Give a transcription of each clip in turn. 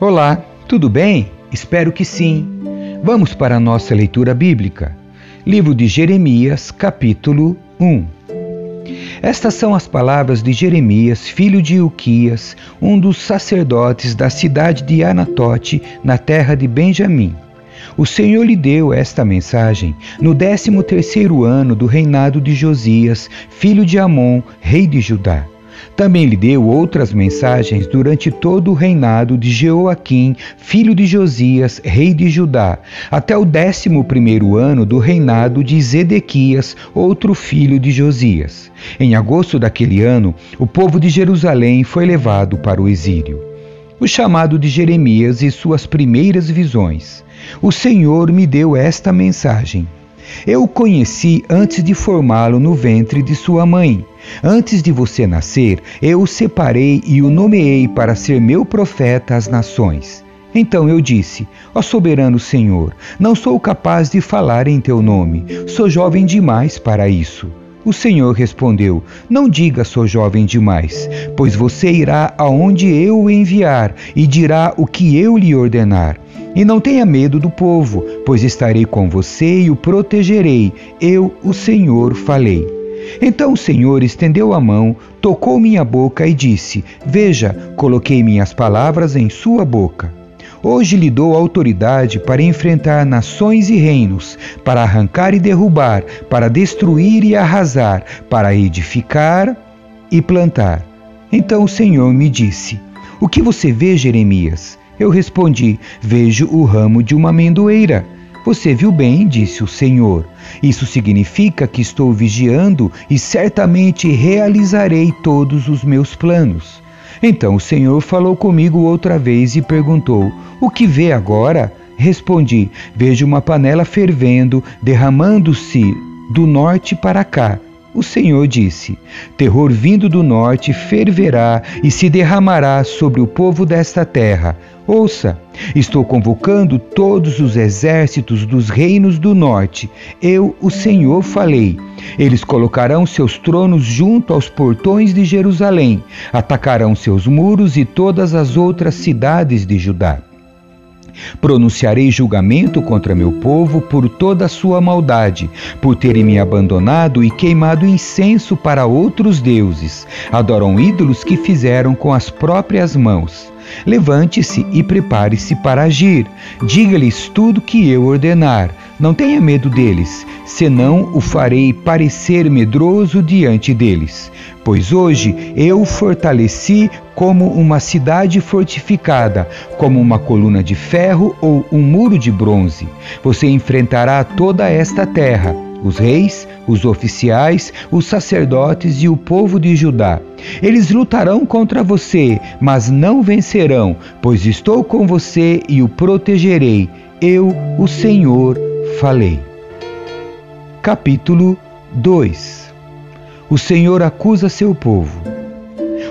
Olá, tudo bem? Espero que sim. Vamos para a nossa leitura bíblica. Livro de Jeremias, capítulo 1. Estas são as palavras de Jeremias, filho de Uquias, um dos sacerdotes da cidade de Anatote, na terra de Benjamim. O Senhor lhe deu esta mensagem no décimo terceiro ano do reinado de Josias, filho de Amon, rei de Judá. Também lhe deu outras mensagens durante todo o reinado de Jeoaquim, filho de Josias, rei de Judá, até o décimo primeiro ano do reinado de Zedequias, outro filho de Josias. Em agosto daquele ano, o povo de Jerusalém foi levado para o exílio. O chamado de Jeremias e suas primeiras visões. O Senhor me deu esta mensagem. Eu o conheci antes de formá-lo no ventre de sua mãe. Antes de você nascer, eu o separei e o nomeei para ser meu profeta às nações. Então eu disse: Ó soberano Senhor, não sou capaz de falar em teu nome, sou jovem demais para isso. O Senhor respondeu: Não diga sou jovem demais, pois você irá aonde eu o enviar e dirá o que eu lhe ordenar. E não tenha medo do povo, pois estarei com você e o protegerei. Eu, o Senhor, falei. Então o Senhor estendeu a mão, tocou minha boca e disse: Veja, coloquei minhas palavras em sua boca. Hoje lhe dou autoridade para enfrentar nações e reinos, para arrancar e derrubar, para destruir e arrasar, para edificar e plantar. Então o Senhor me disse: O que você vê, Jeremias? Eu respondi: Vejo o ramo de uma amendoeira. Você viu bem, disse o Senhor. Isso significa que estou vigiando e certamente realizarei todos os meus planos. Então o Senhor falou comigo outra vez e perguntou: O que vê agora? Respondi: Vejo uma panela fervendo, derramando-se do norte para cá. O Senhor disse: Terror vindo do norte ferverá e se derramará sobre o povo desta terra. Ouça, estou convocando todos os exércitos dos reinos do norte. Eu, o Senhor, falei. Eles colocarão seus tronos junto aos portões de Jerusalém, atacarão seus muros e todas as outras cidades de Judá. Pronunciarei julgamento contra meu povo por toda a sua maldade, por terem me abandonado e queimado incenso para outros deuses. Adoram ídolos que fizeram com as próprias mãos. Levante-se e prepare-se para agir. Diga-lhes tudo que eu ordenar. Não tenha medo deles, senão o farei parecer medroso diante deles. Pois hoje eu fortaleci como uma cidade fortificada, como uma coluna de ferro ou um muro de bronze. Você enfrentará toda esta terra os reis, os oficiais, os sacerdotes e o povo de Judá. Eles lutarão contra você, mas não vencerão, pois estou com você e o protegerei. Eu, o Senhor, falei. Capítulo 2 O Senhor acusa seu povo.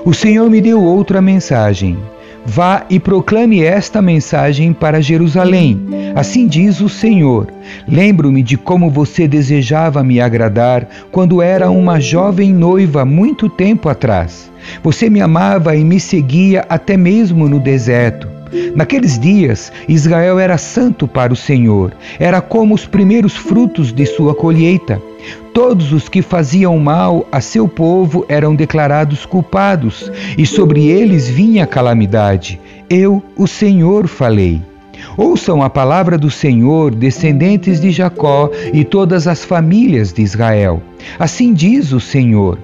O Senhor me deu outra mensagem. Vá e proclame esta mensagem para Jerusalém. Assim diz o Senhor: Lembro-me de como você desejava me agradar quando era uma jovem noiva muito tempo atrás. Você me amava e me seguia até mesmo no deserto. Naqueles dias, Israel era santo para o Senhor, era como os primeiros frutos de sua colheita. Todos os que faziam mal a seu povo eram declarados culpados, e sobre eles vinha calamidade. Eu, o Senhor, falei. Ouçam a palavra do Senhor, descendentes de Jacó e todas as famílias de Israel. Assim diz o Senhor.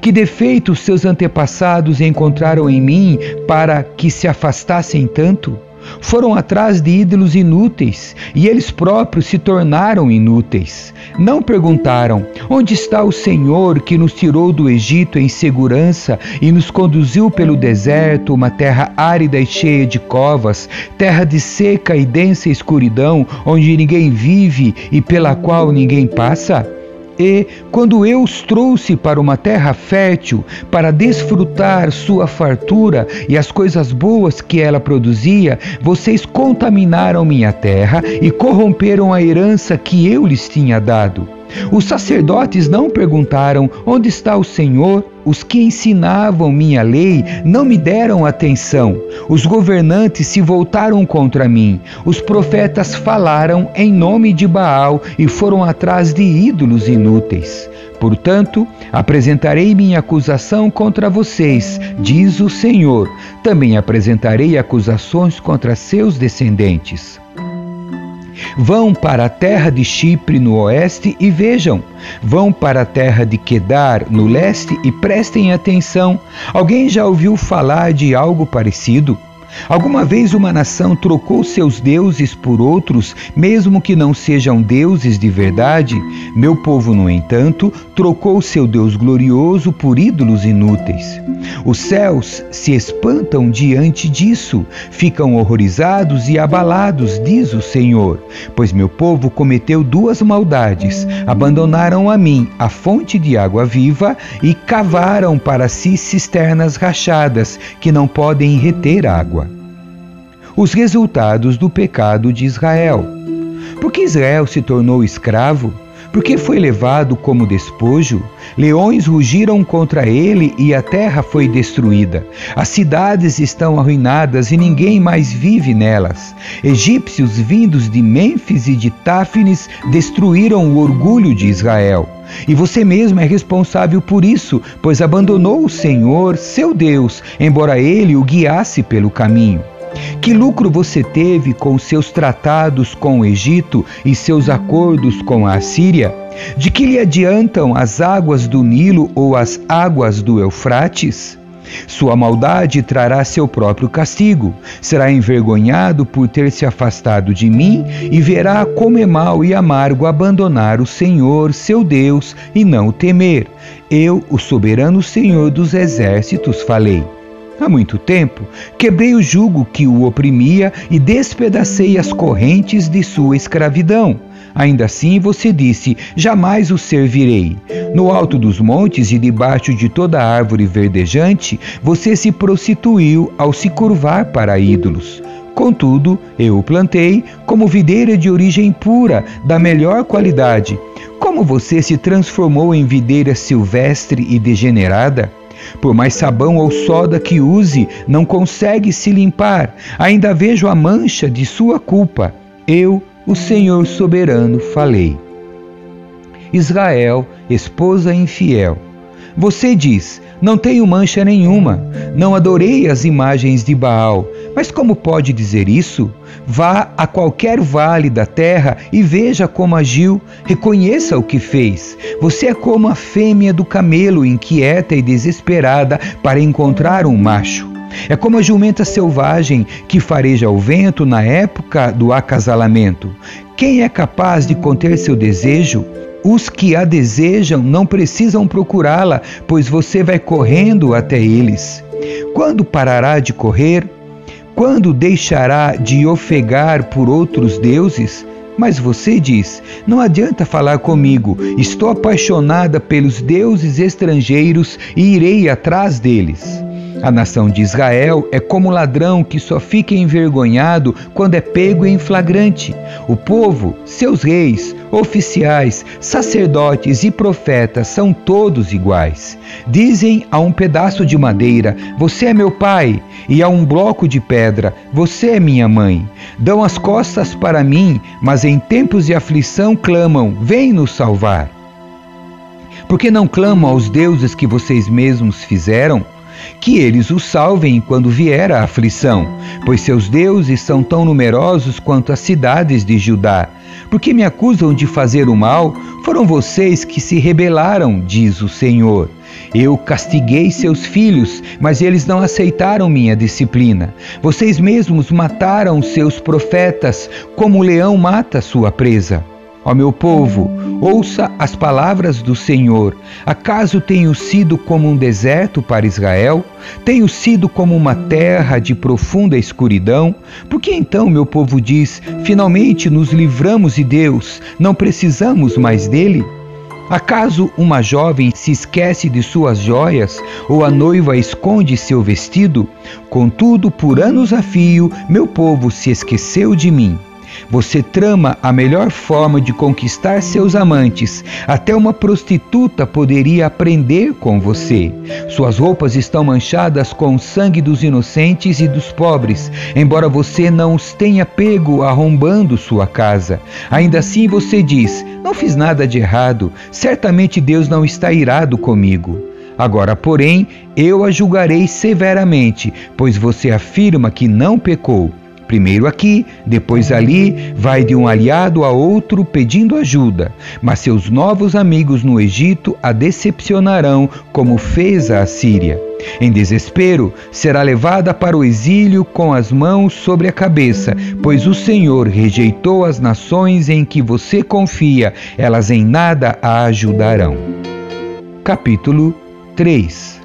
Que defeitos seus antepassados encontraram em mim para que se afastassem tanto? Foram atrás de ídolos inúteis e eles próprios se tornaram inúteis. Não perguntaram: onde está o Senhor que nos tirou do Egito em segurança e nos conduziu pelo deserto, uma terra árida e cheia de covas, terra de seca e densa escuridão, onde ninguém vive e pela qual ninguém passa? E, quando eu os trouxe para uma terra fértil, para desfrutar sua fartura e as coisas boas que ela produzia, vocês contaminaram minha terra e corromperam a herança que eu lhes tinha dado. Os sacerdotes não perguntaram: Onde está o Senhor? Os que ensinavam minha lei não me deram atenção. Os governantes se voltaram contra mim. Os profetas falaram em nome de Baal e foram atrás de ídolos inúteis. Portanto, apresentarei minha acusação contra vocês, diz o Senhor. Também apresentarei acusações contra seus descendentes. Vão para a terra de Chipre no oeste e vejam. Vão para a terra de Quedar no leste e prestem atenção. Alguém já ouviu falar de algo parecido? Alguma vez uma nação trocou seus deuses por outros, mesmo que não sejam deuses de verdade? Meu povo, no entanto, trocou seu Deus glorioso por ídolos inúteis. Os céus se espantam diante disso, ficam horrorizados e abalados, diz o Senhor, pois meu povo cometeu duas maldades: abandonaram a mim a fonte de água viva e cavaram para si cisternas rachadas que não podem reter água os resultados do pecado de Israel. Porque Israel se tornou escravo? Porque foi levado como despojo? Leões rugiram contra ele e a terra foi destruída. As cidades estão arruinadas e ninguém mais vive nelas. Egípcios vindos de Mênfis e de Táfnis destruíram o orgulho de Israel. E você mesmo é responsável por isso, pois abandonou o Senhor, seu Deus, embora ele o guiasse pelo caminho. Que lucro você teve com seus tratados com o Egito e seus acordos com a Assíria? De que lhe adiantam as águas do Nilo ou as águas do Eufrates? Sua maldade trará seu próprio castigo. Será envergonhado por ter se afastado de mim e verá como é mau e amargo abandonar o Senhor, seu Deus, e não o temer. Eu, o soberano Senhor dos exércitos, falei. Há muito tempo, quebrei o jugo que o oprimia e despedacei as correntes de sua escravidão. Ainda assim você disse: Jamais o servirei. No alto dos montes e debaixo de toda árvore verdejante, você se prostituiu ao se curvar para ídolos. Contudo, eu o plantei como videira de origem pura, da melhor qualidade. Como você se transformou em videira silvestre e degenerada? Por mais sabão ou soda que use, não consegue se limpar. Ainda vejo a mancha de sua culpa. Eu, o Senhor soberano, falei. Israel, esposa infiel. Você diz: Não tenho mancha nenhuma, não adorei as imagens de Baal. Mas como pode dizer isso? Vá a qualquer vale da terra e veja como agiu, reconheça o que fez. Você é como a fêmea do camelo, inquieta e desesperada para encontrar um macho. É como a jumenta selvagem que fareja o vento na época do acasalamento. Quem é capaz de conter seu desejo? Os que a desejam não precisam procurá-la, pois você vai correndo até eles. Quando parará de correr? Quando deixará de ofegar por outros deuses? Mas você diz: não adianta falar comigo, estou apaixonada pelos deuses estrangeiros e irei atrás deles. A nação de Israel é como ladrão que só fica envergonhado quando é pego em flagrante. O povo, seus reis, oficiais, sacerdotes e profetas são todos iguais. Dizem a um pedaço de madeira: Você é meu pai, e a um bloco de pedra: Você é minha mãe. Dão as costas para mim, mas em tempos de aflição clamam: Vem nos salvar. Por que não clamam aos deuses que vocês mesmos fizeram? Que eles o salvem quando vier a aflição, pois seus deuses são tão numerosos quanto as cidades de Judá. Porque me acusam de fazer o mal? Foram vocês que se rebelaram, diz o Senhor. Eu castiguei seus filhos, mas eles não aceitaram minha disciplina. Vocês mesmos mataram seus profetas, como o leão mata sua presa. Ó meu povo, ouça as palavras do Senhor. Acaso tenho sido como um deserto para Israel? Tenho sido como uma terra de profunda escuridão? Por que então meu povo diz: finalmente nos livramos de Deus, não precisamos mais dele? Acaso uma jovem se esquece de suas joias ou a noiva esconde seu vestido? Contudo, por anos a fio, meu povo se esqueceu de mim. Você trama a melhor forma de conquistar seus amantes. Até uma prostituta poderia aprender com você. Suas roupas estão manchadas com o sangue dos inocentes e dos pobres, embora você não os tenha pego arrombando sua casa. Ainda assim você diz: Não fiz nada de errado. Certamente Deus não está irado comigo. Agora, porém, eu a julgarei severamente, pois você afirma que não pecou. Primeiro aqui, depois ali, vai de um aliado a outro pedindo ajuda, mas seus novos amigos no Egito a decepcionarão, como fez a Assíria. Em desespero, será levada para o exílio com as mãos sobre a cabeça, pois o Senhor rejeitou as nações em que você confia, elas em nada a ajudarão. Capítulo 3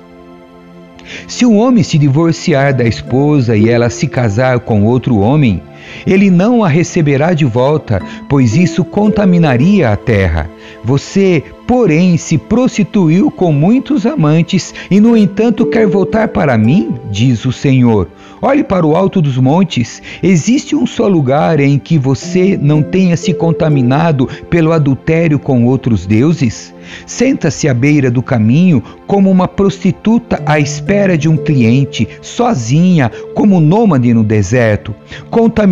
se um homem se divorciar da esposa e ela se casar com outro homem, ele não a receberá de volta, pois isso contaminaria a terra. Você, porém, se prostituiu com muitos amantes e, no entanto, quer voltar para mim? Diz o Senhor. Olhe para o alto dos montes. Existe um só lugar em que você não tenha se contaminado pelo adultério com outros deuses? Senta-se à beira do caminho como uma prostituta à espera de um cliente, sozinha, como nômade no deserto.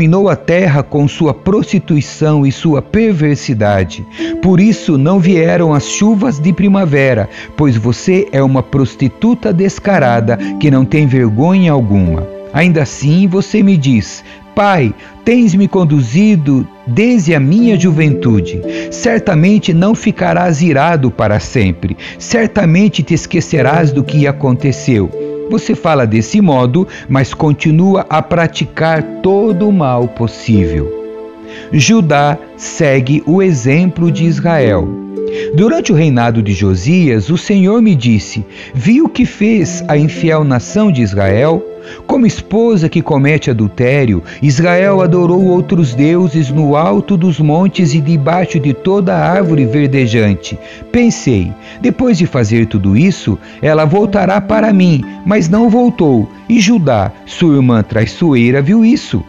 Contaminou a terra com sua prostituição e sua perversidade. Por isso não vieram as chuvas de primavera, pois você é uma prostituta descarada que não tem vergonha alguma. Ainda assim você me diz: Pai, tens me conduzido desde a minha juventude. Certamente não ficarás irado para sempre. Certamente te esquecerás do que aconteceu. Você fala desse modo, mas continua a praticar todo o mal possível. Judá segue o exemplo de Israel. Durante o reinado de Josias, o Senhor me disse: Vi o que fez a infiel nação de Israel? Como esposa que comete adultério, Israel adorou outros deuses no alto dos montes e debaixo de toda árvore verdejante. Pensei, depois de fazer tudo isso, ela voltará para mim, mas não voltou. E Judá, sua irmã traiçoeira, viu isso.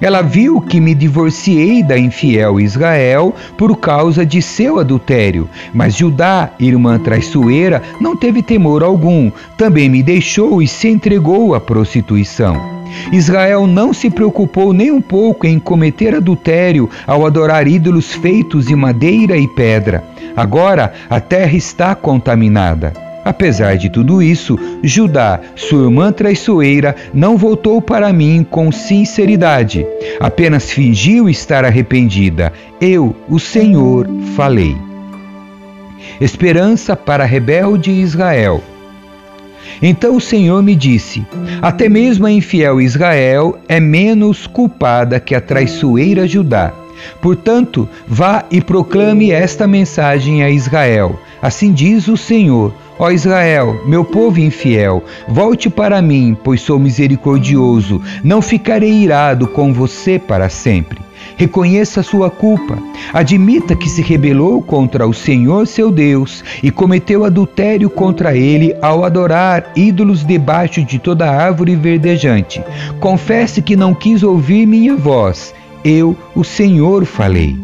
Ela viu que me divorciei da infiel Israel por causa de seu adultério, mas Judá, irmã traiçoeira, não teve temor algum, também me deixou e se entregou à prostituição. Israel não se preocupou nem um pouco em cometer adultério ao adorar ídolos feitos de madeira e pedra. Agora a terra está contaminada. Apesar de tudo isso, Judá, sua irmã traiçoeira, não voltou para mim com sinceridade. Apenas fingiu estar arrependida. Eu, o Senhor, falei. Esperança para rebelde Israel. Então o Senhor me disse: Até mesmo a infiel Israel é menos culpada que a traiçoeira Judá. Portanto, vá e proclame esta mensagem a Israel. Assim diz o Senhor Ó Israel, meu povo infiel, volte para mim, pois sou misericordioso, não ficarei irado com você para sempre. Reconheça sua culpa, admita que se rebelou contra o Senhor seu Deus e cometeu adultério contra ele ao adorar ídolos debaixo de toda árvore verdejante. Confesse que não quis ouvir minha voz. Eu, o Senhor, falei.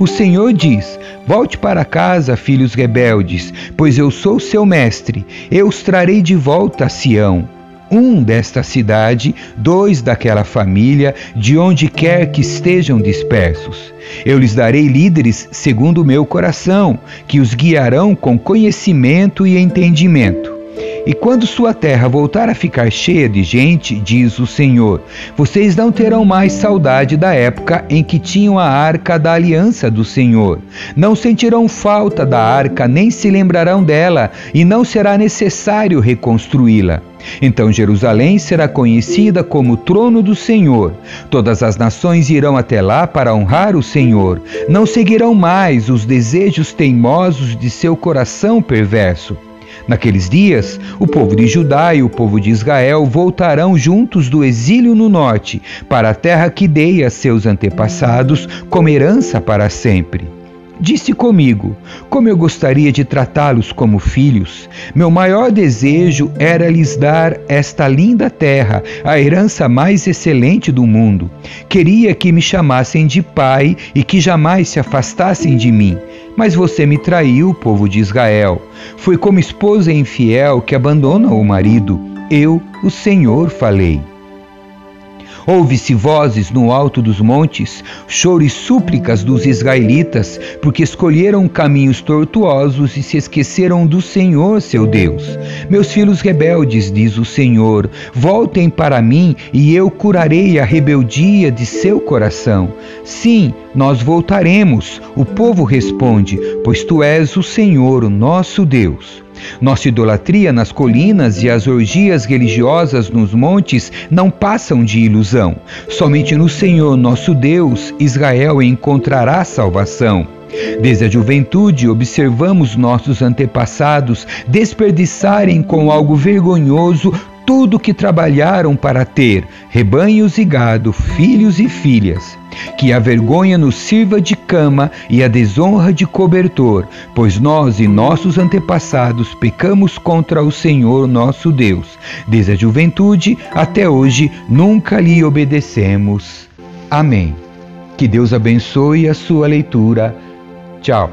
O Senhor diz: Volte para casa, filhos rebeldes, pois eu sou seu mestre. Eu os trarei de volta a Sião. Um desta cidade, dois daquela família, de onde quer que estejam dispersos. Eu lhes darei líderes segundo o meu coração, que os guiarão com conhecimento e entendimento. E quando sua terra voltar a ficar cheia de gente, diz o Senhor, vocês não terão mais saudade da época em que tinham a arca da aliança do Senhor. Não sentirão falta da arca, nem se lembrarão dela, e não será necessário reconstruí-la. Então Jerusalém será conhecida como trono do Senhor. Todas as nações irão até lá para honrar o Senhor. Não seguirão mais os desejos teimosos de seu coração perverso. Naqueles dias, o povo de Judá e o povo de Israel voltarão juntos do exílio no norte, para a terra que dei a seus antepassados como herança para sempre. disse comigo: Como eu gostaria de tratá-los como filhos. Meu maior desejo era lhes dar esta linda terra, a herança mais excelente do mundo. Queria que me chamassem de pai e que jamais se afastassem de mim. Mas você me traiu, povo de Israel. Foi como esposa infiel que abandona o marido. Eu, o Senhor, falei. Ouve-se vozes no alto dos montes, choro e súplicas dos israelitas, porque escolheram caminhos tortuosos e se esqueceram do Senhor, seu Deus. Meus filhos rebeldes, diz o Senhor, voltem para mim e eu curarei a rebeldia de seu coração. Sim, nós voltaremos, o povo responde, pois tu és o Senhor, o nosso Deus. Nossa idolatria nas colinas e as orgias religiosas nos montes não passam de ilusão. Somente no Senhor nosso Deus Israel encontrará salvação. Desde a juventude observamos nossos antepassados desperdiçarem com algo vergonhoso tudo que trabalharam para ter, rebanhos e gado, filhos e filhas. Que a vergonha nos sirva de cama e a desonra de cobertor, pois nós e nossos antepassados pecamos contra o Senhor nosso Deus. Desde a juventude até hoje nunca lhe obedecemos. Amém. Que Deus abençoe a sua leitura. Tchau.